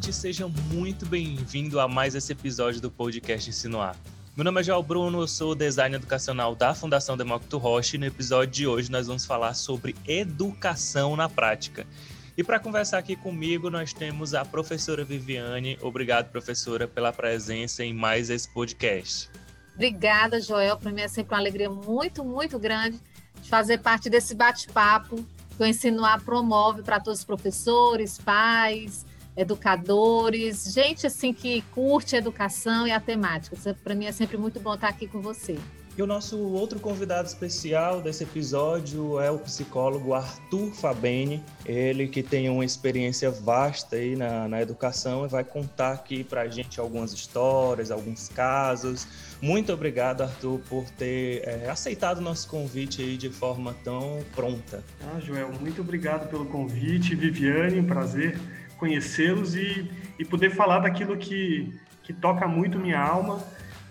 ouvinte, seja muito bem-vindo a mais esse episódio do podcast Insinuar. Meu nome é João Bruno, eu sou designer educacional da Fundação Demócrito Rocha e no episódio de hoje nós vamos falar sobre educação na prática. E para conversar aqui comigo, nós temos a professora Viviane. Obrigado, professora, pela presença em mais esse podcast. Obrigada, Joel. Para mim é sempre uma alegria muito, muito grande de fazer parte desse bate-papo que o Insinuar promove para todos os professores, pais, educadores, gente assim que curte a educação e a temática. Para mim é sempre muito bom estar aqui com você. E o nosso outro convidado especial desse episódio é o psicólogo Arthur Fabene, ele que tem uma experiência vasta aí na, na educação e vai contar aqui para a gente algumas histórias, alguns casos. Muito obrigado, Arthur, por ter é, aceitado o nosso convite aí de forma tão pronta. Ah, Joel, muito obrigado pelo convite. Viviane, um prazer conhecê-los e, e poder falar daquilo que, que toca muito minha alma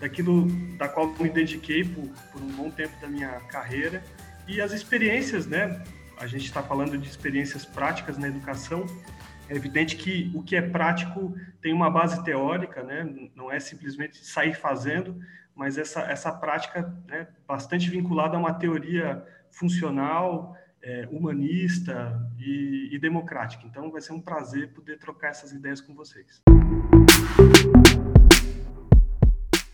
daquilo da qual me dediquei por, por um bom tempo da minha carreira e as experiências, né? A gente está falando de experiências práticas na educação. É evidente que o que é prático tem uma base teórica, né? Não é simplesmente sair fazendo, mas essa essa prática, né? Bastante vinculada a uma teoria funcional, é, humanista e, e democrática. Então, vai ser um prazer poder trocar essas ideias com vocês.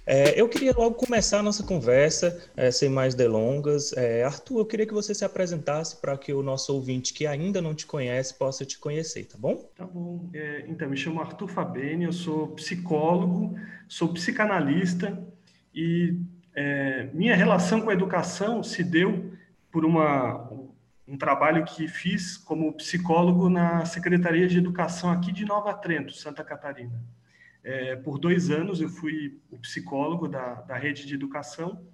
É, eu queria logo começar a nossa conversa, é, sem mais delongas. É, Arthur, eu queria que você se apresentasse para que o nosso ouvinte que ainda não te conhece possa te conhecer, tá bom? Tá bom. É, então, me chamo Arthur Fabene, eu sou psicólogo, sou psicanalista e é, minha relação com a educação se deu por uma, um trabalho que fiz como psicólogo na Secretaria de Educação aqui de Nova Trento, Santa Catarina. É, por dois anos eu fui o psicólogo da, da rede de educação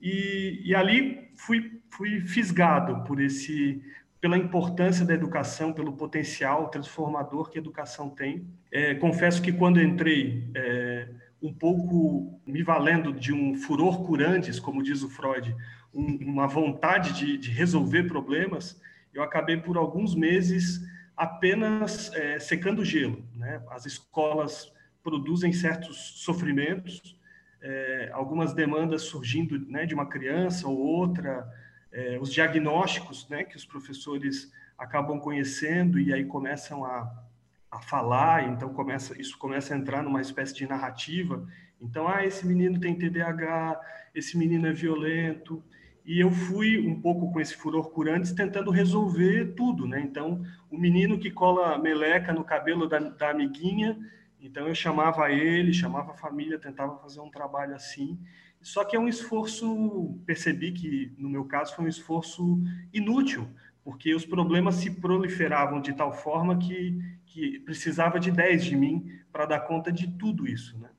e, e ali fui, fui fisgado por esse pela importância da educação, pelo potencial transformador que a educação tem. É, confesso que quando entrei, é, um pouco me valendo de um furor curantes, como diz o Freud, um, uma vontade de, de, resolver problemas, eu acabei por alguns meses apenas é, secando gelo. Né? As escolas produzem certos sofrimentos, é, algumas demandas surgindo né, de uma criança ou outra, é, os diagnósticos né, que os professores acabam conhecendo e aí começam a, a falar, então começa, isso começa a entrar numa espécie de narrativa. Então, ah, esse menino tem TDAH, esse menino é violento, e eu fui um pouco com esse furor curantes tentando resolver tudo, né? Então, o menino que cola meleca no cabelo da, da amiguinha, então eu chamava ele, chamava a família, tentava fazer um trabalho assim. Só que é um esforço, percebi que no meu caso foi um esforço inútil, porque os problemas se proliferavam de tal forma que, que precisava de 10 de mim para dar conta de tudo isso. Né?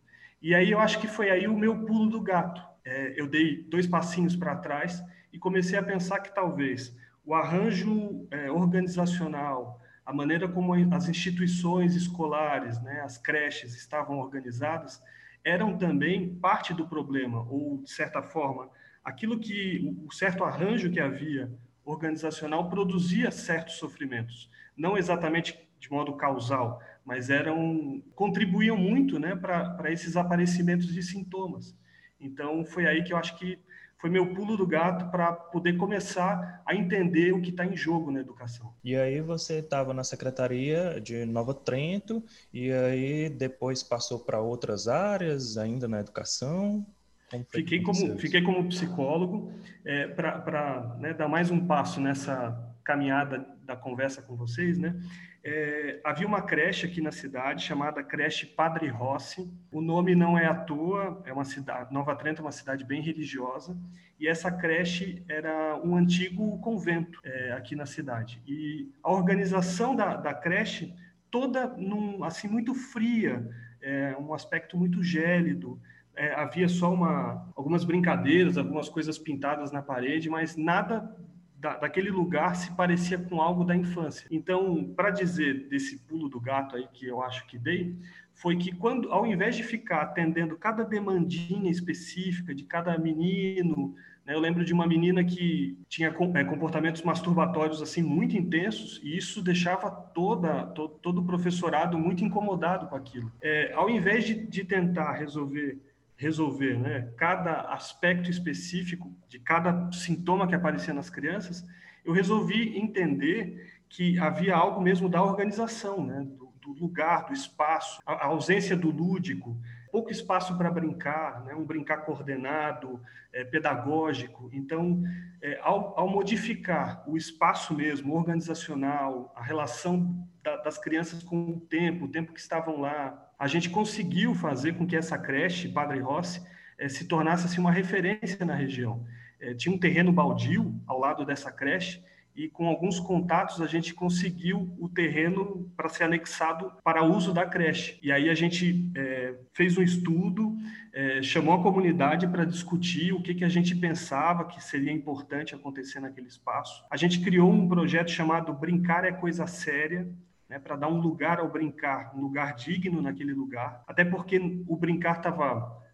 E aí eu acho que foi aí o meu pulo do gato. É, eu dei dois passinhos para trás e comecei a pensar que talvez o arranjo é, organizacional, a maneira como as instituições escolares, né, as creches estavam organizadas, eram também parte do problema, ou, de certa forma, aquilo que, o certo arranjo que havia organizacional produzia certos sofrimentos. Não exatamente de modo causal, mas eram contribuíam muito né, para esses aparecimentos de sintomas. Então, foi aí que eu acho que foi meu pulo do gato para poder começar a entender o que está em jogo na educação. E aí você estava na secretaria de Nova Trento e aí depois passou para outras áreas ainda na educação? Fiquei como, fiquei como psicólogo é, para né, dar mais um passo nessa caminhada da conversa com vocês, né? É, havia uma creche aqui na cidade chamada Creche Padre Rossi. O nome não é à toa, é uma cidade, Nova Trento é uma cidade bem religiosa, e essa creche era um antigo convento é, aqui na cidade. E a organização da, da creche toda num, assim muito fria, é, um aspecto muito gélido. É, havia só uma, algumas brincadeiras, algumas coisas pintadas na parede, mas nada da, daquele lugar se parecia com algo da infância. Então, para dizer desse pulo do gato aí que eu acho que dei, foi que quando, ao invés de ficar atendendo cada demandinha específica de cada menino, né, eu lembro de uma menina que tinha é, comportamentos masturbatórios assim muito intensos e isso deixava toda, to, todo o professorado muito incomodado com aquilo. É, ao invés de, de tentar resolver resolver né, cada aspecto específico de cada sintoma que aparecia nas crianças, eu resolvi entender que havia algo mesmo da organização, né, do, do lugar, do espaço, a, a, ausência do lúdico, pouco espaço para brincar, né, um brincar coordenado, é, pedagógico. Então, é, ao, ao, modificar o espaço mesmo, organizacional, a relação da, das crianças com o tempo, o tempo que estavam lá, a gente conseguiu fazer com que essa creche, Padre Rossi, eh, se tornasse assim, uma referência na região. Eh, tinha um terreno baldio ao lado dessa creche e com alguns contatos a gente conseguiu o terreno para ser anexado para uso da creche. E aí a gente é, fez um estudo, é, chamou a comunidade para discutir o que, que a gente pensava que seria importante acontecer naquele espaço. A gente criou um projeto chamado Brincar é Coisa Séria, né, para dar um lugar ao brincar, um lugar digno naquele lugar, até porque o brincar estava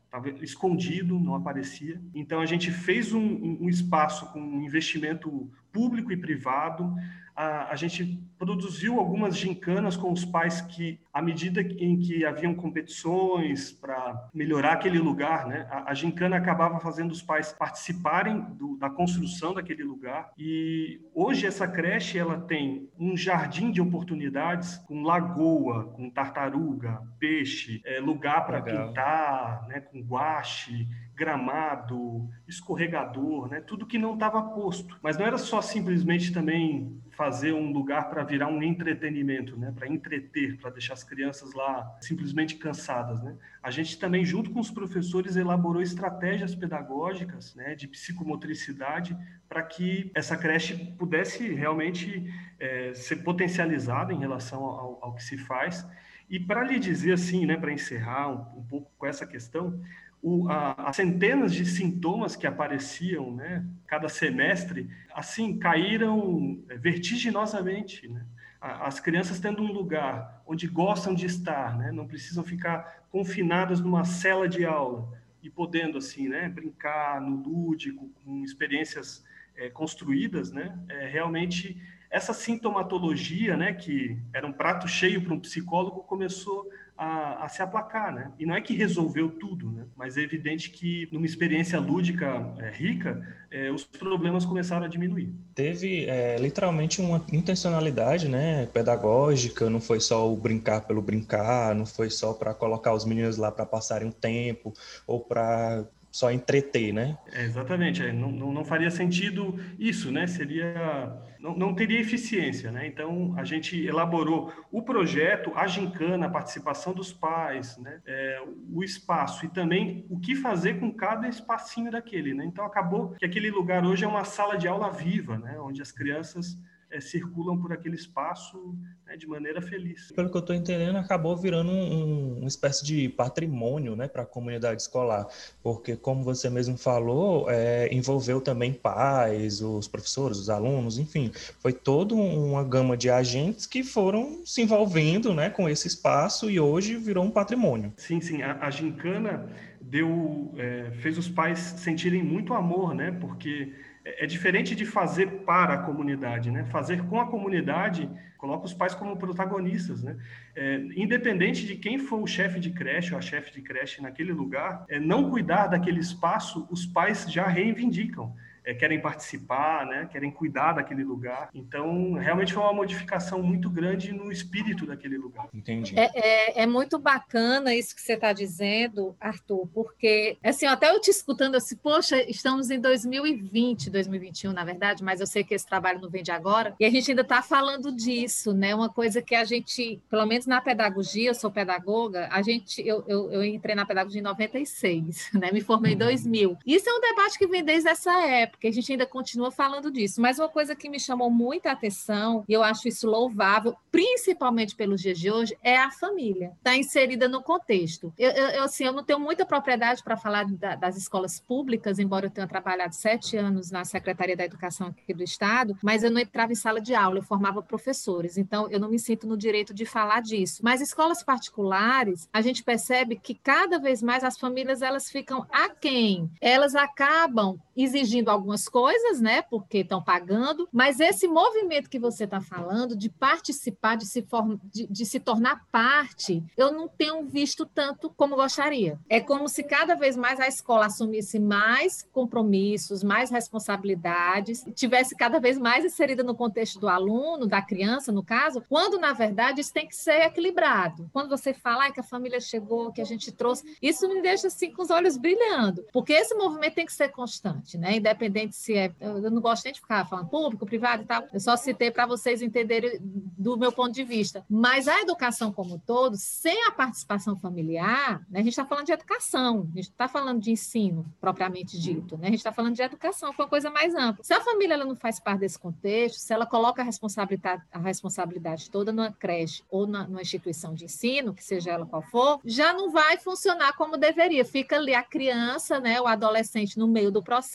escondido, não aparecia. Então a gente fez um, um espaço com investimento público e privado, a, a, gente produziu algumas gincanas com os pais que, à medida em que haviam competições para melhorar aquele lugar, né, a, a, gincana acabava fazendo os pais participarem do, da construção daquele lugar. E hoje essa creche ela tem um jardim de oportunidades com lagoa, com tartaruga, peixe, é, lugar para pintar, né, com guache, gramado, escorregador, né? tudo que não estava posto. Mas não era só simplesmente também fazer um lugar para virar um entretenimento, né? para entreter, para deixar as crianças lá simplesmente cansadas. Né? A gente também, junto com os professores, elaborou estratégias pedagógicas né? de psicomotricidade para que essa creche pudesse realmente é, ser potencializada em relação ao, ao que se faz. E para lhe dizer assim, né, para encerrar um, um pouco com essa questão, o, a, as centenas de sintomas que apareciam, né, cada semestre, assim, caíram é, vertiginosamente, né? As crianças tendo um lugar onde gostam de estar, né? Não precisam ficar confinadas numa cela de aula e podendo, assim, né, brincar no lúdico, com experiências é, construídas, né? É, realmente essa sintomatologia, né, que era um prato cheio para um psicólogo, começou a, a, se aplacar, né? E não é que resolveu tudo, né? Mas é evidente que numa experiência lúdica é, rica, é, os problemas começaram a diminuir. Teve é, literalmente uma intencionalidade, né? Pedagógica, não foi só o brincar pelo brincar, não foi só para colocar os meninos lá para passarem um tempo ou para só entreter, né? É, exatamente, é, não, não, não, faria sentido isso, né? Seria, não, não teria eficiência, né? Então a gente elaborou o projeto, a gincana, a participação dos pais, né? É, o espaço e também o que fazer com cada espacinho daquele, né? Então acabou que aquele lugar hoje é uma sala de aula viva, né? Onde as crianças é, circulam por aquele espaço né, de maneira feliz. Pelo que eu estou entendendo, acabou virando um, uma espécie de patrimônio né, para a comunidade escolar, porque, como você mesmo falou, é, envolveu também pais, os professores, os alunos, enfim, foi toda uma gama de agentes que foram se envolvendo né, com esse espaço e hoje virou um patrimônio. Sim, sim, a, a gincana deu, é, fez os pais sentirem muito amor, né, porque é, diferente de fazer para a comunidade, né? Fazer com a comunidade coloca os pais como protagonistas, né? É, independente de quem for o chefe de creche ou a chefe de creche naquele lugar, é, não cuidar daquele espaço, os pais já reivindicam é, querem participar, né, querem cuidar daquele lugar. Então, realmente foi uma modificação muito grande no espírito daquele lugar. Entendi. É, é, é muito bacana isso que você está dizendo, Arthur, porque, assim, até eu te escutando, assim, poxa, estamos em 2020, 2021, na verdade, mas eu sei que esse trabalho não vem de agora, e a gente ainda está falando disso, né? Uma coisa que a gente, pelo menos na pedagogia, eu sou pedagoga, a gente, eu, eu, eu entrei na pedagogia em 96, né? Me formei em 2000. Uhum. Isso é um debate que vem desde essa época Porque a gente ainda continua falando disso. Mas uma coisa que me chamou muita atenção, e eu acho isso louvável, principalmente pelos dias de hoje, é a família. Está inserida no contexto. Eu, eu, assim, eu não tenho muita propriedade para falar da, das escolas públicas, embora eu tenha trabalhado sete anos na Secretaria da Educação aqui do Estado, mas eu não entrava em sala de aula, eu formava professores. Então, eu não me sinto no direito de falar disso. Mas escolas particulares, a gente percebe que cada vez mais as famílias elas ficam aquém. Elas acabam exigindo algumas coisas, né? Porque estão pagando, mas esse movimento que você está falando de participar, de se, form... de, de se tornar parte, eu não tenho visto tanto como gostaria. É como se cada vez mais a escola assumisse mais compromissos, mais responsabilidades, tivesse cada vez mais inserida no contexto do aluno, da criança, no caso, quando na verdade isso tem que ser equilibrado. Quando você fala ah, que a família chegou, que a gente trouxe, isso me deixa assim com os olhos brilhando, porque esse movimento tem que ser constante, né? Independente se é, eu não gosto nem de ficar falando público, privado e tal. Eu só citei para vocês entenderem do meu ponto de vista. Mas a educação como um todo, sem a participação familiar, né? A gente está falando de educação, a gente está falando de ensino propriamente dito, né? A gente está falando de educação, que é uma coisa mais ampla. Se a família ela não faz parte desse contexto, se ela coloca a responsabilidade, a responsabilidade toda numa creche ou na, numa instituição de ensino, que seja ela qual for, já não vai funcionar como deveria. Fica ali a criança, né, o adolescente no meio do processo,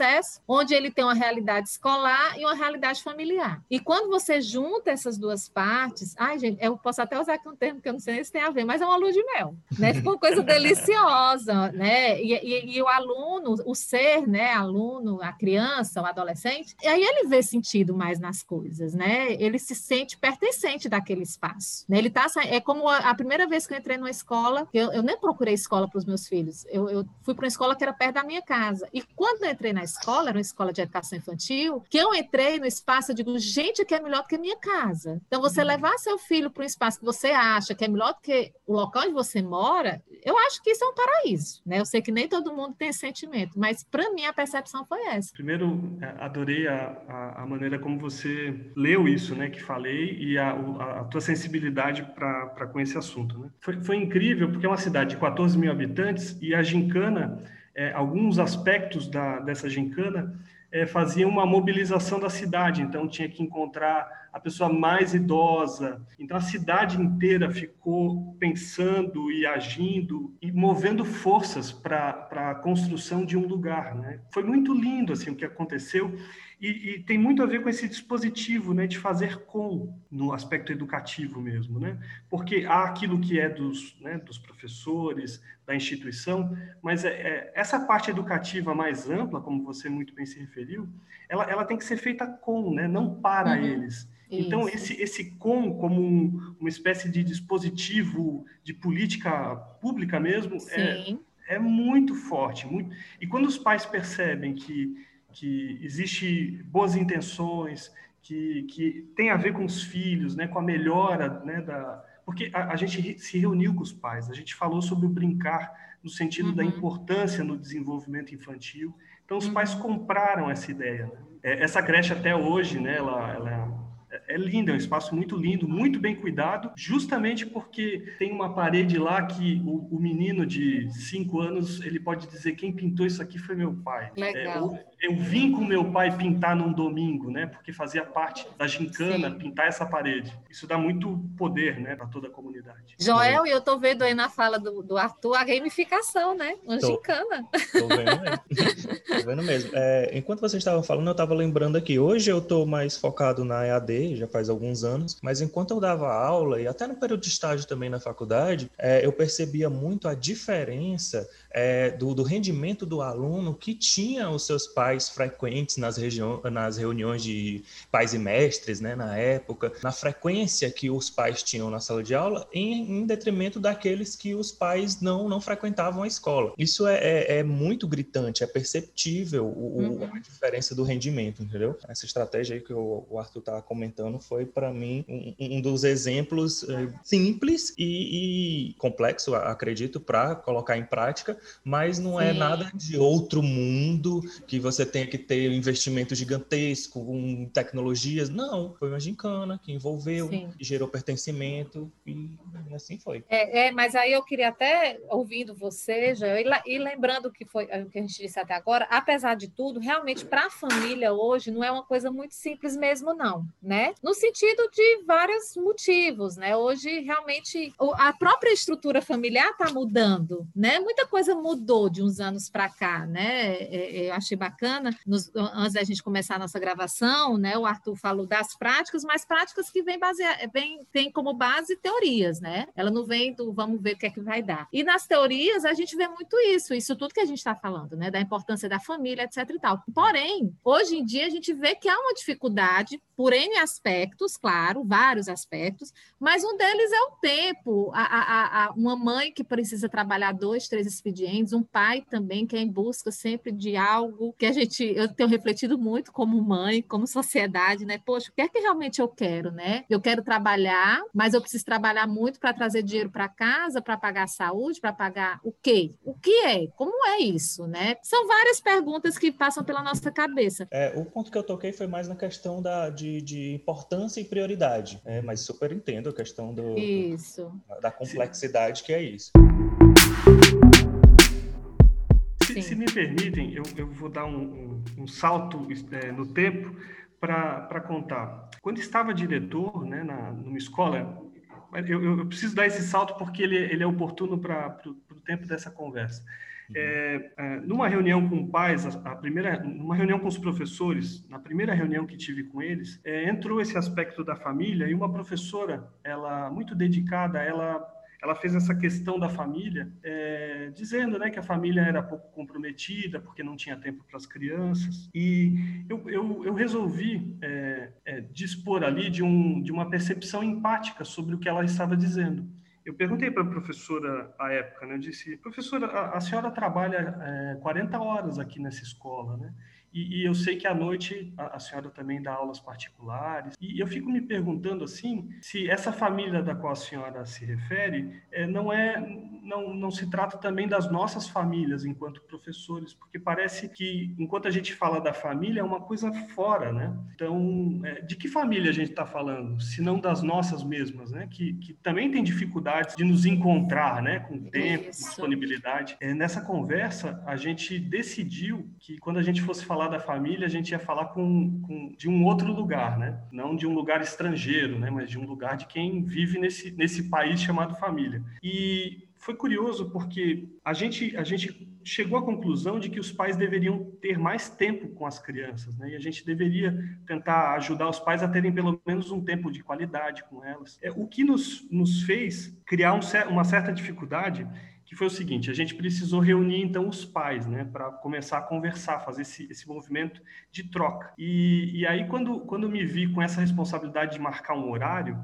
onde ele tem uma realidade escolar e uma realidade familiar. E quando você junta essas duas partes, ai, gente, eu posso até usar aqui um termo que eu não sei se tem a ver, mas é uma luz de mel, né? Ficou uma coisa deliciosa, né? E, e, e, o aluno, o ser, né, aluno, a criança, o adolescente, e aí ele vê sentido mais nas coisas, né? Ele se sente pertencente daquele espaço, né? Ele tá é como a, a primeira vez que eu entrei numa escola, eu, eu nem procurei escola para os meus filhos, eu, eu fui para uma escola que era perto da minha casa. E quando eu entrei na escola, era uma escola de educação infantil, que eu entrei no espaço, eu digo, gente, que é melhor do que a minha casa. Então, você uhum. levar seu filho para um espaço que você acha que é melhor do que o local onde você mora, eu acho que isso é um paraíso, né? Eu sei que nem todo mundo tem esse sentimento, mas para mim a percepção foi essa. Primeiro, é, adorei a, a, a, maneira como você leu isso, né, que falei, e a, a, a tua sensibilidade para com esse assunto. Né? Foi, foi incrível, porque é uma cidade de 14 mil habitantes e a gincana, é, alguns aspectos da, dessa gincana é, faziam uma mobilização da cidade, então tinha que encontrar a pessoa mais idosa. Então a cidade inteira ficou pensando e agindo e movendo forças para a construção de um lugar. Né? Foi muito lindo assim o que aconteceu e, e, tem muito a ver com esse dispositivo né, de fazer com no aspecto educativo mesmo, né? porque há aquilo que é dos, né, dos professores, da instituição, mas é, é, essa parte educativa mais ampla, como você muito bem se referiu, ela, ela tem que ser feita com, né, não para uhum. eles. Então, esse, esse com, como um, uma espécie de dispositivo de política pública mesmo, é, é muito forte. Muito... E quando os pais percebem que, que existe boas intenções, que, que tem a ver com os filhos, né, com a melhora né, da... Porque a, a gente se reuniu com os pais, a gente falou sobre o brincar no sentido uhum. da importância no desenvolvimento infantil. Então, os uhum. pais compraram essa ideia. Né? É, essa creche até hoje, né, ela, ela é lindo, é um espaço muito lindo, muito bem cuidado, justamente porque tem uma parede lá que o, o menino de cinco anos ele pode dizer quem pintou isso aqui foi meu pai. Legal. É, eu vim com meu pai pintar num domingo, né? Porque fazia parte da gincana Sim. pintar essa parede. Isso dá muito poder, né, para toda a comunidade. Joel, e eu tô vendo aí na fala do, do Arthur a gamificação, né? Uma tô, gincana. Tô vendo mesmo. tô vendo mesmo. É, enquanto vocês estavam falando, eu estava lembrando aqui. Hoje eu tô mais focado na EAD, já faz alguns anos, mas enquanto eu dava aula e até no período de estágio também na faculdade, é, eu percebia muito a diferença é, do, do rendimento do aluno que tinha os seus pais frequentes nas, nas reuniões de pais e mestres, né, na época, na frequência que os pais tinham na sala de aula, em, em detrimento daqueles que os pais não, não frequentavam a escola. Isso é, é, é muito gritante, é perceptível o, uhum. a diferença do rendimento, entendeu? Essa estratégia aí que o, o Arthur está comentando foi, para mim, um, um, dos exemplos uh, simples e, e, complexo, acredito, para colocar em prática, mas não é Sim. é nada de outro mundo que você tenha que ter um investimento gigantesco, com tecnologias. Não, foi uma gincana que envolveu, que gerou pertencimento e, assim foi. É, é, mas aí eu queria até, ouvindo você, já, e, e lembrando que foi o que a gente disse até agora, apesar de tudo, realmente para a família hoje não é uma coisa muito simples mesmo, não, né? No sentido de vários motivos, né? Hoje realmente a própria estrutura familiar está mudando, né? Muita coisa mudou de uns anos para cá, né? É, é, eu achei bacana, nos, antes da gente começar a nossa gravação, né? O Arthur falou das práticas, mas práticas que vem basear, vem, tem como base teorias, né? Ela não vem do vamos ver o que é que vai dar. E nas teorias a gente vê muito isso, isso tudo que a gente está falando, né? Da importância da família, etc. e tal. Porém, hoje em dia a gente vê que há uma dificuldade por N aspectos, claro, vários aspectos, mas um deles é o tempo. A, a, a, uma mãe que precisa trabalhar dois, três um pai também que é em busca sempre de algo que a gente, eu tenho refletido muito como mãe, como sociedade, né? Poxa, o que é que realmente eu quero, né? Eu quero trabalhar, mas eu preciso trabalhar muito para trazer dinheiro para casa, para pagar a saúde, para pagar o quê? O que é? Como é isso, né? São várias perguntas que passam pela nossa cabeça. É, o ponto que eu toquei foi mais na questão da, de de, importância e prioridade. É, mas super entendo a questão do, isso. Do, da complexidade que é isso. Se, se me permitem, eu, eu vou dar um, um, um salto é, no tempo para contar. Quando estava diretor né, na, numa escola, eu, eu, preciso dar esse salto porque ele, ele é oportuno para o tempo dessa conversa. É, é, numa reunião com pais, a, a, primeira, numa reunião com os professores, na primeira reunião que tive com eles, é, entrou esse aspecto da família e uma professora, ela muito dedicada, ela ela fez essa questão da família, é, dizendo né, que a família era pouco comprometida, porque não tinha tempo para as crianças. E eu, eu, eu resolvi é, é, dispor ali de, um, de uma percepção empática sobre o que ela estava dizendo. Eu perguntei para a professora à época, né? Eu disse, professora, a, a senhora trabalha é, 40 horas aqui nessa escola, né? E, e, eu sei que à noite a, a, senhora também dá aulas particulares. E eu fico me perguntando assim, se essa família da qual a senhora se refere é, não é, não, não se trata também das nossas famílias enquanto professores, porque parece que enquanto a gente fala da família é uma coisa fora, né? Então, é, de que família a gente está falando? Se não das nossas mesmas, né? Que, que também tem dificuldades de nos encontrar, né? Com tempo, Isso. disponibilidade. É, nessa conversa a gente decidiu que quando a gente fosse falar falar da família, a gente ia falar com, com, de um outro lugar, né? Não de um lugar estrangeiro, né? Mas de um lugar de quem vive nesse, nesse país chamado família. E foi curioso porque a gente, a gente chegou à conclusão de que os pais deveriam ter mais tempo com as crianças, né? E a gente deveria tentar ajudar os pais a terem pelo menos um tempo de qualidade com elas. É, o que nos, nos fez criar um, uma certa dificuldade foi o seguinte: a gente precisou reunir então os pais, né, para começar a conversar, fazer esse, esse movimento de troca. E, e aí, quando, quando me vi com essa responsabilidade de marcar um horário,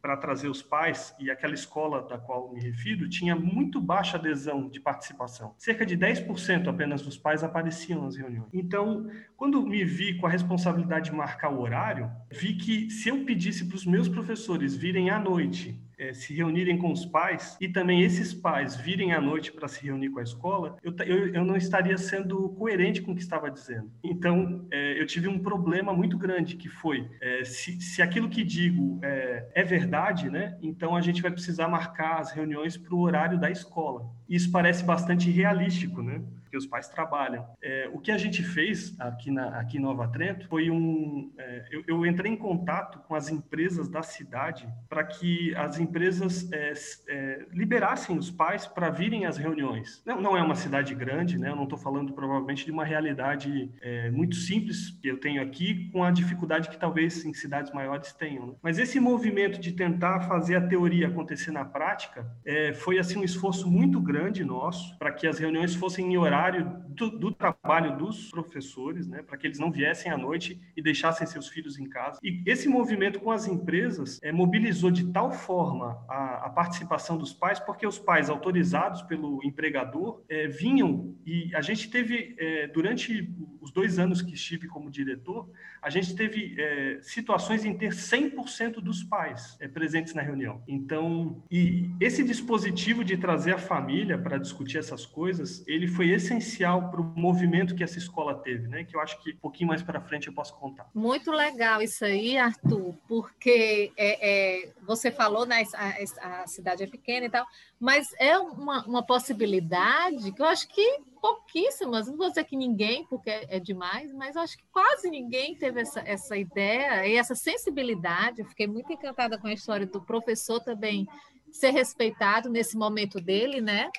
para trazer os pais, e aquela escola da qual me refiro tinha muito baixa adesão de participação. Cerca de 10% apenas dos pais apareciam nas reuniões. Então, quando me vi com a responsabilidade de marcar o horário, vi que se eu pedisse para os meus professores virem à noite é, se reunirem com os pais e também esses pais virem à noite para se reunir com a escola, eu, eu, eu, não estaria sendo coerente com o que estava dizendo. Então, é, eu tive um problema muito grande que foi, é, se, se aquilo que digo é, é verdade, né, então a gente vai precisar marcar as reuniões para o horário da escola. Isso parece bastante realístico, né? Os pais trabalham. É, o que a gente fez aqui, na, aqui em Nova Trento foi um. É, eu, eu, entrei em contato com as empresas da cidade para que as empresas é, é liberassem os pais para virem às reuniões. Não, não é uma cidade grande, né? Eu não estou falando provavelmente de uma realidade é, muito simples que eu tenho aqui, com a dificuldade que talvez em cidades maiores tenham. Né? Mas esse movimento de tentar fazer a teoria acontecer na prática é, foi assim um esforço muito grande nosso para que as reuniões fossem em horário horário do, do trabalho dos professores, né, para que eles não viessem à noite e deixassem seus filhos em casa. E esse movimento com as empresas é, mobilizou de tal forma a, a, participação dos pais, porque os pais autorizados pelo empregador é, vinham e a gente teve, é, durante os dois anos que estive como diretor, a gente teve é, situações em ter 100% dos pais é, presentes na reunião. Então, e esse dispositivo de trazer a família para discutir essas coisas, ele foi essencial para o movimento que essa escola teve, né? Que eu acho que um pouquinho mais para frente eu posso contar. Muito legal isso aí, Arthur, porque é, é você falou, né? A, a, cidade é pequena e tal, mas é uma, uma possibilidade que eu acho que pouquíssimas, não vou dizer que ninguém, porque é demais, mas acho que quase ninguém teve essa, essa ideia e essa sensibilidade. Eu fiquei muito encantada com a história do professor também ser respeitado nesse momento dele, né?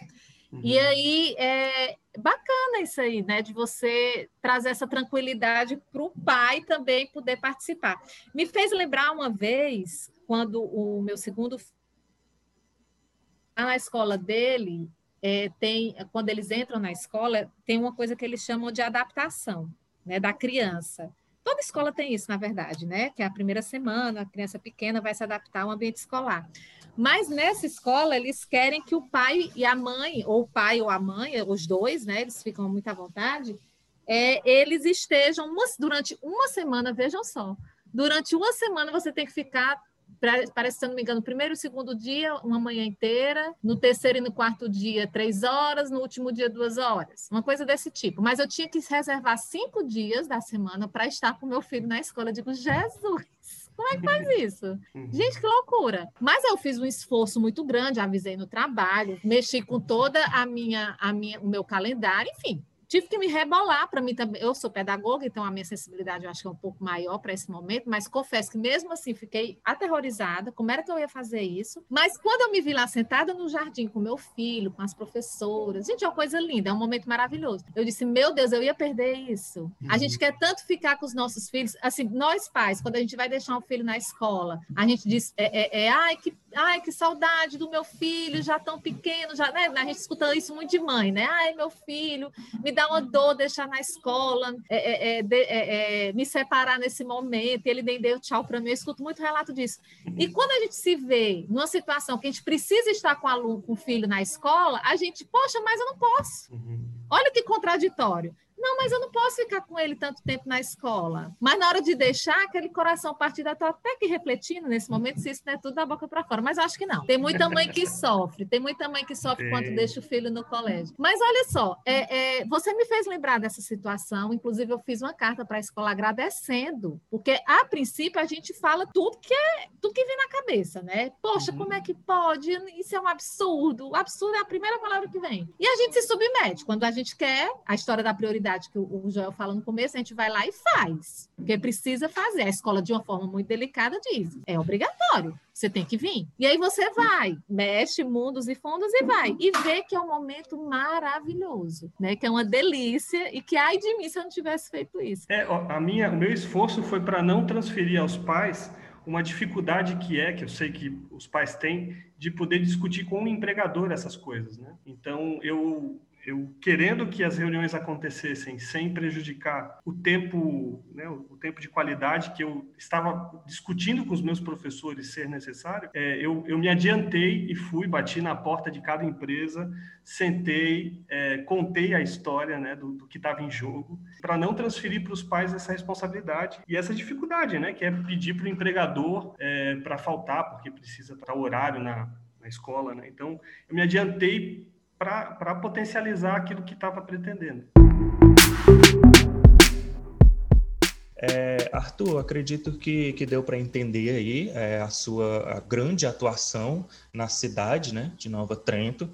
Uhum. E aí é bacana isso aí, né? De você trazer essa tranquilidade para o pai também poder participar. Me fez lembrar uma vez, quando o meu segundo na escola dele, é, tem, quando eles entram na escola, tem uma coisa que eles chamam de adaptação né, da criança. Toda escola tem isso, na verdade, né? Que é a primeira semana, a criança pequena vai se adaptar ao ambiente escolar. Mas nessa escola, eles querem que o pai e a mãe, ou o pai ou a mãe, os dois, né? Eles ficam muito à vontade, é, eles estejam uma, durante uma semana, vejam só, durante uma semana você tem que ficar parece, se não me engano, no primeiro e segundo dia, uma manhã inteira, no terceiro e no quarto dia, três horas, no último dia, duas horas. Uma coisa desse tipo. Mas eu tinha que reservar cinco dias da semana para estar com meu filho na escola. Eu digo, Jesus! Como é que faz isso? Uhum. Gente, que loucura. Mas eu fiz um esforço muito grande, avisei no trabalho, mexi com toda a minha, a minha, o meu calendário, enfim, tive que me rebolar para mim também. Eu sou pedagoga, então a minha sensibilidade eu acho que é um pouco maior para esse momento, mas confesso que mesmo assim fiquei aterrorizada. Como era que eu ia fazer isso? Mas quando eu me vi lá sentada no jardim com meu filho, com as professoras, gente, é uma coisa linda, é um momento maravilhoso. Eu disse, meu Deus, eu ia perder isso. A gente uhum. quer tanto ficar com os nossos filhos, assim, nós pais, quando a gente vai deixar um filho na escola, a gente diz, é, é, é ai, que ai, que saudade do meu filho, já tão pequeno, já, né? A gente escuta isso muito de mãe, né? Ai, meu filho, me dá uma dor deixar na escola, é, é, é, é, é me separar nesse momento, e ele nem deu tchau para mim, eu escuto muito relato disso. E quando a gente se vê numa situação que a gente precisa estar com o aluno, com o filho na escola, a gente, poxa, mas eu não posso. Uhum. Olha que contraditório. Não, mas eu não posso ficar com ele tanto tempo na escola. Mas na hora de deixar, aquele coração partido, está até que refletindo nesse momento se isso não é tudo da boca para fora. Mas acho que não. Tem muita mãe que sofre, tem muita mãe que sofre Sim. quando deixa o filho no colégio. Mas olha só, é, é, você me fez lembrar dessa situação. Inclusive, eu fiz uma carta para a escola agradecendo, porque a princípio a gente fala tudo que é tudo que vem na cabeça, né? Poxa, uhum. como é que pode? Isso é um absurdo. O absurdo é a primeira palavra que vem. E a gente se submete. Quando a gente quer a história da prioridade atividade que o Joel fala no começo, a gente vai lá e faz, porque precisa fazer. A escola, de uma forma muito delicada, diz: é obrigatório, você tem que vir. E aí você vai, mexe mundos e fundos e vai. E vê que é um momento maravilhoso, né? Que é uma delícia e que, ai de mim, se eu não tivesse feito isso. É, a minha, o meu esforço foi para não transferir aos pais uma dificuldade que é, que eu sei que os pais têm, de poder discutir com o empregador essas coisas, né? Então, eu eu querendo que as reuniões acontecessem sem prejudicar o tempo, né, o tempo de qualidade que eu estava discutindo com os meus professores ser necessário, é, eu, eu me adiantei e fui, bati na porta de cada empresa, sentei, é, contei a história né, do, do que estava em jogo, para não transferir para os pais essa responsabilidade e essa dificuldade, né, que é pedir para o empregador é, para faltar, porque precisa estar horário na, na escola. Né? Então, eu me adiantei para potencializar aquilo que estava pretendendo. É, Arthur, acredito que, que deu para entender aí é, a sua a grande atuação na cidade né, de Nova Trento.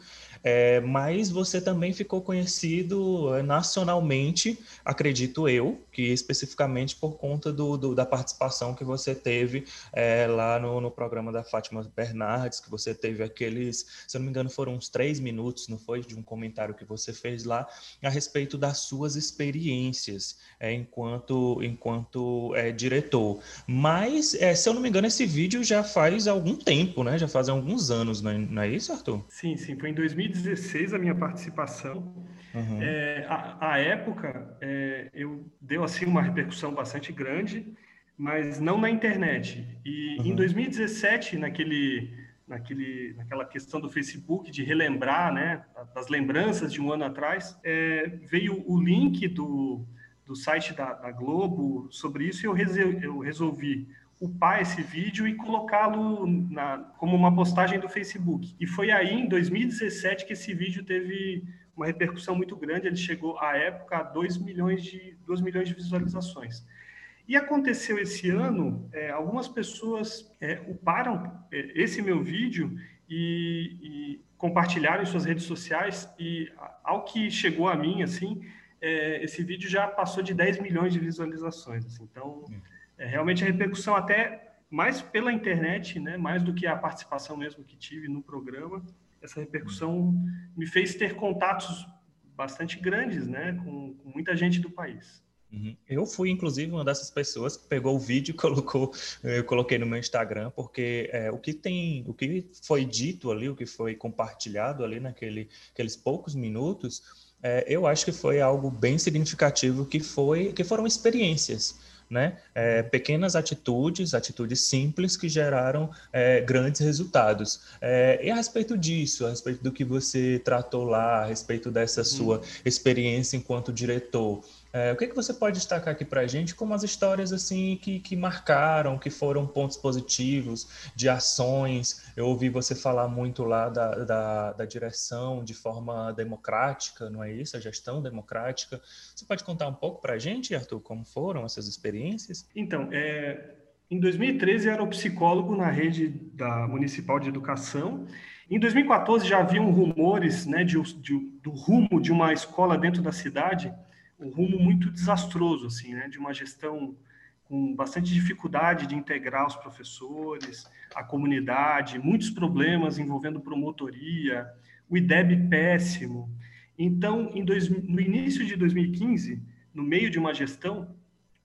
É, mas você também ficou conhecido é, nacionalmente, acredito eu, que especificamente por conta do, do da participação que você teve é, lá no, no, programa da Fátima Bernardes, que você teve aqueles, se eu não me engano, foram uns três minutos, não foi? De um comentário que você fez lá a respeito das suas experiências é, enquanto, enquanto diretor. Mas, se eu não me engano, esse vídeo já faz algum tempo, né? Já faz alguns anos, não é, não é isso, Arthur? Sim, sim, foi em 2019. 2016 a minha participação. Uhum. É, a, a, época é, eu deu assim uma repercussão bastante grande, mas não na internet. E uhum. em 2017, naquele, naquele, naquela questão do Facebook de relembrar, né, das lembranças de um ano atrás, é, veio o link do do site da, da Globo sobre isso e eu, eu resolvi upar esse vídeo e colocá-lo como uma postagem do Facebook. E foi aí, em 2017, que esse vídeo teve uma repercussão muito grande. Ele chegou, à época, a 2 milhões de, 2 milhões de visualizações. E aconteceu esse ano, é, algumas pessoas é, uparam é, esse meu vídeo e, e, compartilharam em suas redes sociais. E ao que chegou a mim, assim, é, esse vídeo já passou de 10 milhões de visualizações. Assim, então, é, realmente a repercussão até mais pela internet, né, mais do que a participação mesmo que tive no programa, essa repercussão me fez ter contatos bastante grandes, né, com, com muita gente do país. Uhum. Eu fui, inclusive, uma dessas pessoas que pegou o vídeo e colocou, eu coloquei no meu Instagram, porque é, o que tem, o que foi dito ali, o que foi compartilhado ali naquele, aqueles poucos minutos, é, eu acho que foi algo bem significativo, que foi, que foram experiências né? É, pequenas atitudes, atitudes simples que geraram é, grandes resultados. É, e a respeito disso, a respeito do que você tratou lá, a respeito dessa uhum. sua experiência enquanto diretor, é, o que, que você pode destacar aqui para a gente como as histórias assim que, que marcaram, que foram pontos positivos de ações? Eu ouvi você falar muito lá da, da, da direção de forma democrática, não é isso? A gestão democrática. Você pode contar um pouco para a gente, Arthur, como foram essas experiências? Então, é, em 2013 eu era o psicólogo na rede da Municipal de Educação. Em 2014 já haviam rumores né, de, de, do rumo de uma escola dentro da cidade um rumo muito desastroso, assim, né, de uma gestão com bastante dificuldade de integrar os professores, a comunidade, muitos problemas envolvendo promotoria, o IDEB péssimo. Então, dois, no início de 2015, no meio de uma gestão,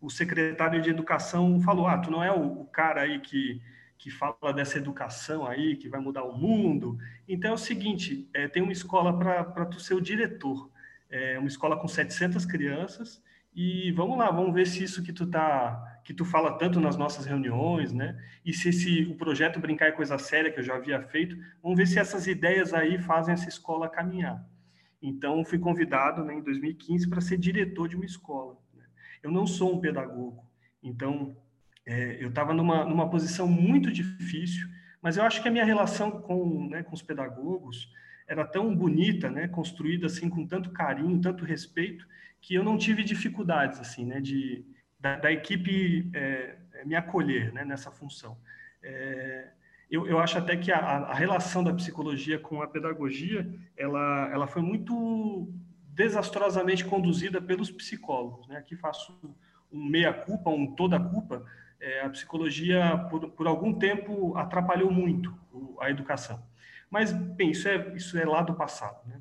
o secretário de Educação falou: Ah, tu não é o, o cara aí que, que fala dessa educação aí, que vai mudar o mundo. Então é o seguinte: é, tem uma escola para tu ser o diretor é uma escola com 700 crianças e vamos lá, vamos ver se isso que tu tá, que tu fala tanto nas nossas reuniões, né? E se esse o projeto brincar é coisa séria que eu já havia feito, vamos ver se essas ideias aí fazem essa escola caminhar. Então fui convidado né, em 2015 para ser diretor de uma escola. Né? Eu não sou um pedagogo, então é, eu estava numa numa posição muito difícil, mas eu acho que a minha relação com né, com os pedagogos era tão bonita, né, construída assim com tanto carinho, tanto respeito, que eu não tive dificuldades assim, né, de da, da equipe é, é, me acolher, né, nessa função. É, eu, eu, acho até que a, a, relação da psicologia com a pedagogia, ela, ela foi muito desastrosamente conduzida pelos psicólogos, né? Aqui faço um meia culpa, um toda culpa. É, a psicologia por, por algum tempo atrapalhou muito a educação. Mas, bem, isso é, isso é lá do passado, né?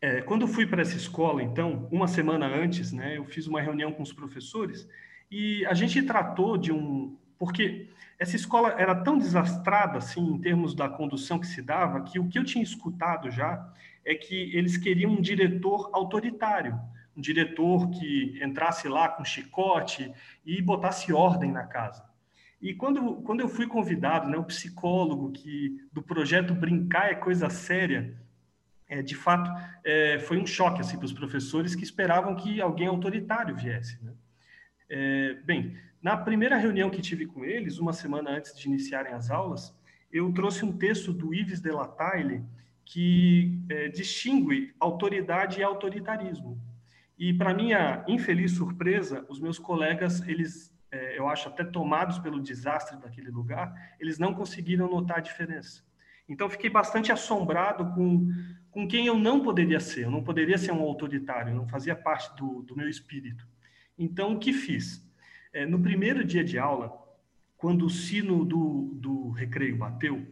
É, quando eu fui para essa escola, então, uma semana antes, né, eu fiz uma reunião com os professores e a gente tratou de um... Porque essa escola era tão desastrada, assim, em termos da condução que se dava, que o que eu tinha escutado já é que eles queriam um diretor autoritário, um diretor que entrasse lá com chicote e botasse ordem na casa. E quando, quando eu fui convidado, né, o psicólogo que do projeto Brincar é Coisa Séria, é, de fato, é, foi um choque assim, para os professores que esperavam que alguém autoritário viesse. Né? É, bem, na primeira reunião que tive com eles, uma semana antes de iniciarem as aulas, eu trouxe um texto do Yves de Latille que é, distingue autoridade e autoritarismo. E, para minha infeliz surpresa, os meus colegas, eles eu acho até tomados pelo desastre daquele lugar, eles não conseguiram notar a diferença. Então, fiquei bastante assombrado com, com quem eu não poderia ser. Eu não poderia ser um autoritário, não fazia parte do, do meu espírito. Então, o que fiz? É, no primeiro dia de aula, quando o sino do, do recreio bateu,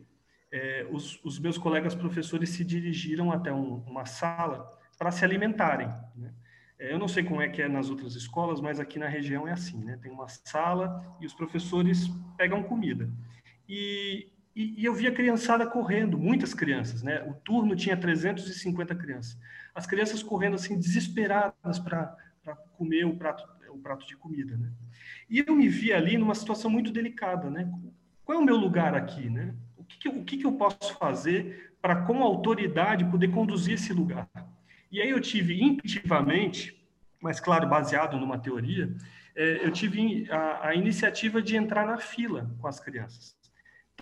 é, os, os, meus colegas professores se dirigiram até um, uma sala para se alimentarem. Né? É, eu não sei como é que é nas outras escolas, mas aqui na região é assim, né? Tem uma sala e os professores pegam comida. E, e, e eu via criançada correndo, muitas crianças, né? O turno tinha 350 crianças. As crianças correndo assim, desesperadas para comer o prato, o prato de comida, né? E eu me vi ali numa situação muito delicada, né? Qual é o meu lugar aqui, né? O que, que o que, que eu posso fazer para, com autoridade, poder conduzir esse lugar? E aí eu tive intuitivamente mas claro, baseado numa teoria, é, eu tive a, a, iniciativa de entrar na fila com as crianças.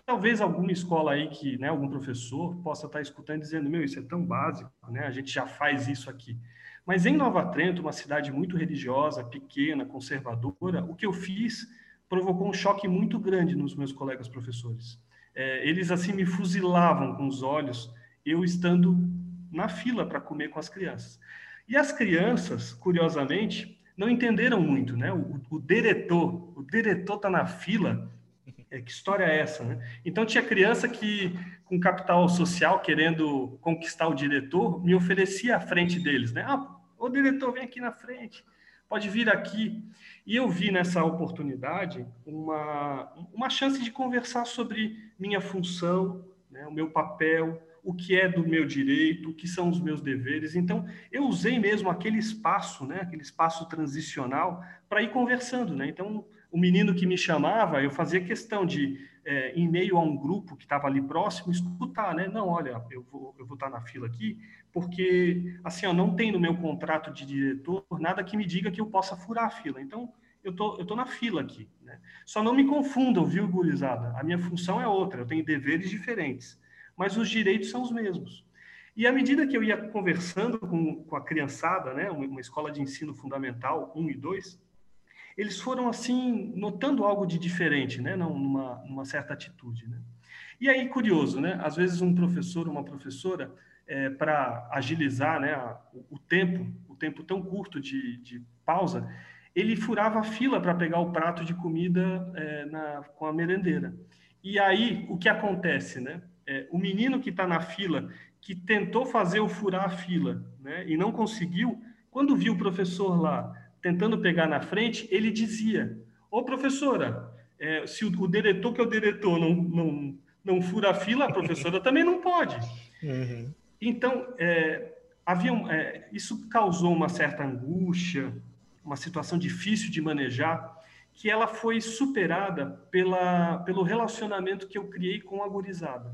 Talvez alguma escola aí que, né, algum professor possa estar escutando dizendo, meu, isso é tão básico, né? A gente já faz isso aqui. Mas em Nova Trento, uma cidade muito religiosa, pequena, conservadora, o que eu fiz provocou um choque muito grande nos meus colegas professores. É, eles assim me fuzilavam com os olhos, eu estando na fila para comer com as crianças. E as crianças, curiosamente, não entenderam muito, né? O, o diretor, o diretor está na fila. É, que história é essa, né? Então tinha criança que com capital social querendo conquistar o diretor me oferecia à frente deles, né? Ah, o diretor vem aqui na frente, pode vir aqui. E eu vi nessa oportunidade uma uma chance de conversar sobre minha função, né? O meu papel, o que é do meu direito, o que são os meus deveres. Então, eu usei mesmo aquele espaço, né, aquele espaço transicional, para ir conversando. Né? Então, o menino que me chamava, eu fazia questão de, é, em meio a um grupo que estava ali próximo, escutar, né? Não, olha, eu vou, eu vou estar na fila aqui, porque, assim, ó, não tem no meu contrato de diretor nada que me diga que eu possa furar a fila. Então, eu tô, eu tô na fila aqui. Né? Só não me confundam, viu, gurizada? A minha função é outra, eu tenho deveres diferentes mas os direitos são os mesmos. E à medida que eu ia conversando com, com a criançada, né, uma escola de ensino fundamental, 1 e 2, eles foram, assim, notando algo de diferente, né, numa, numa certa atitude. Né? E aí, curioso, né, às vezes um professor, uma professora, é, para agilizar né, o, o, tempo, o tempo tão curto de, de pausa, ele furava a fila para pegar o prato de comida é, na, com a merendeira. E aí, o que acontece, né? É, o menino que está na fila, que tentou fazer o furar a fila né, e não conseguiu, quando viu o professor lá tentando pegar na frente, ele dizia: Ô professora, é, se o, o, diretor que é o diretor não, não, não fura a fila, a professora também não pode. Uhum. Então, é, havia, é, isso causou uma certa angústia, uma situação difícil de manejar, que ela foi superada pela, pelo relacionamento que eu criei com a gurizada.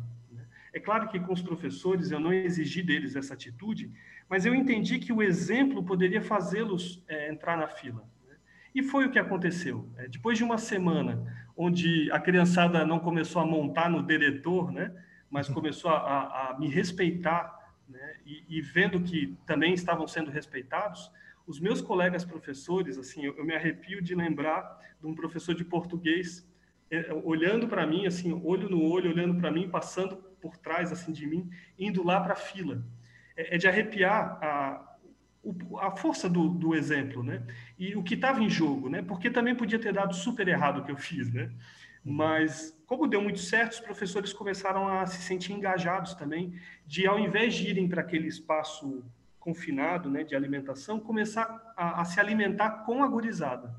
É claro que com os professores eu não exigi deles essa atitude, mas eu entendi que o exemplo poderia fazê-los é, entrar na fila. Né? E foi o que aconteceu. É, depois de uma semana onde a criançada não começou a montar no diretor, né, mas uhum. começou a, a, a me respeitar, né, e, e, vendo que também estavam sendo respeitados, os meus colegas professores, assim, eu, eu me arrepio de lembrar de um professor de português é, olhando para mim, assim, olho no olho, olhando para mim, passando por trás assim de mim, indo lá para a fila. É, é, de arrepiar a, a força do, do exemplo, né? E o que estava em jogo, né? Porque também podia ter dado super errado o que eu fiz, né? Mas como deu muito certo, os professores começaram a se sentir engajados também, de ao invés de irem para aquele espaço confinado, né, de alimentação, começar a, a se alimentar com a gurizada.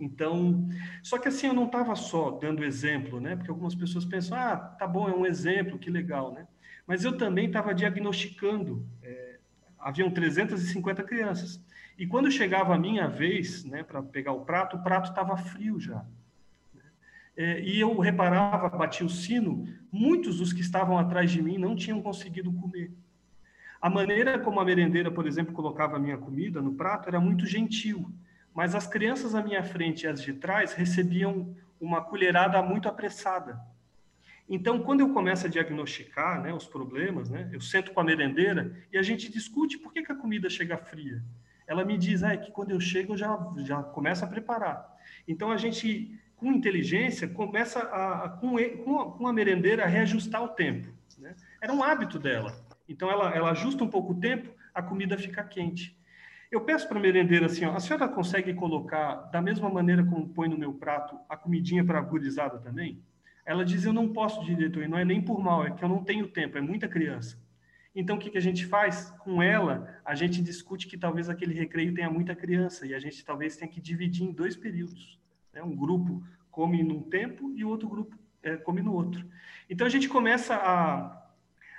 Então, só que assim, eu não estava só dando exemplo, né? Porque algumas pessoas pensam, ah, tá bom, é um exemplo, que legal, né? Mas eu também estava diagnosticando. É, haviam 350 crianças. E quando chegava a minha vez, né, para pegar o prato, o prato estava frio já. É, e eu reparava, batia o sino, muitos dos que estavam atrás de mim não tinham conseguido comer. A maneira como a merendeira, por exemplo, colocava a minha comida no prato era muito gentil mas as crianças à minha frente e as de trás recebiam uma colherada muito apressada. Então, quando eu começo a diagnosticar né, os problemas, né, eu sento com a merendeira e a gente discute por que, que a comida chega fria. Ela me diz ah, é que quando eu chego eu já, já começo a preparar. Então, a gente, com inteligência, começa a, a com, com, com a merendeira a reajustar o tempo. Né? Era um hábito dela. Então, ela, ela ajusta um pouco o tempo, a comida fica quente. Eu peço para a merendeira assim, ó, a senhora consegue colocar, da mesma maneira como põe no meu prato, a comidinha para a gurizada também? Ela diz, eu não posso, diretor, e não é nem por mal, é que eu não tenho tempo, é muita criança. Então, o que, que a gente faz? Com ela, a gente discute que talvez aquele recreio tenha muita criança, e a gente talvez tenha que dividir em dois períodos. Né? Um grupo come num tempo e o outro grupo é, come no outro. Então, a gente começa a,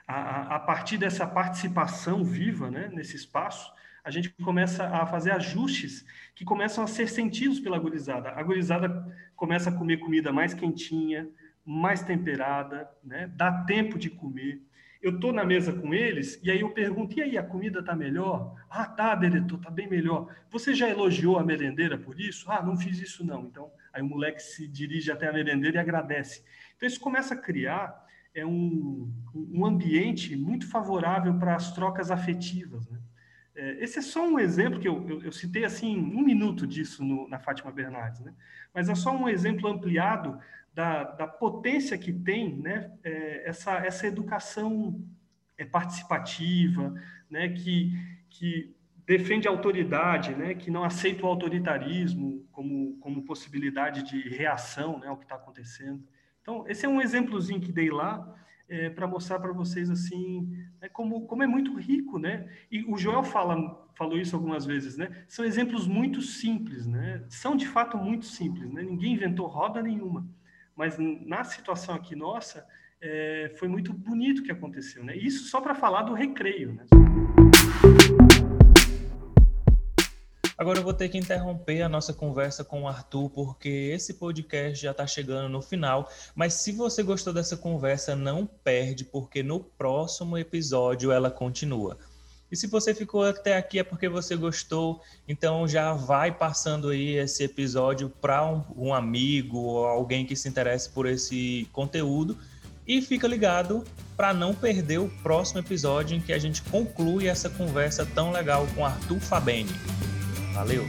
a, a partir dessa participação viva né, nesse espaço, a gente começa a fazer ajustes que começam a ser sentidos pela gurizada. A gurizada começa a comer comida mais quentinha, mais temperada, né? dá tempo de comer. eu estou na mesa com eles e aí eu pergunto, e aí, a comida está melhor? Ah, tá, diretor, está bem melhor. Você já elogiou a merendeira por isso? Ah, não fiz isso não. Então, aí o moleque se dirige até a merendeira e agradece. Então, isso começa a criar é um, um ambiente muito favorável para as trocas afetivas. Né? É, esse é só um exemplo que eu, eu, eu citei assim um minuto disso no, na Fátima Bernardes, né? mas é só um exemplo ampliado da, da potência que tem né? É, essa, essa educação é, participativa, né? que, que defende a autoridade, né? que não aceita o autoritarismo como, como possibilidade de reação né? ao que está acontecendo. Então, esse é um exemplozinho que dei lá é, para mostrar para vocês assim como, como é muito rico, né? E o Joel fala, falou isso algumas vezes, né? São exemplos muito simples, né? São de fato muito simples, né? Ninguém inventou roda nenhuma, mas na situação aqui nossa é, foi muito bonito que aconteceu, né? Isso só para falar do recreio, né? Agora eu vou ter que interromper a nossa conversa com o Arthur, porque esse podcast já está chegando no final. Mas se você gostou dessa conversa, não perde, porque no próximo episódio ela continua. E se você ficou até aqui é porque você gostou, então já vai passando aí esse episódio para um, um, amigo ou alguém que se interesse por esse conteúdo. E fica ligado para não perder o próximo episódio em que a gente conclui essa conversa tão legal com Arthur Fabeni. Valeu!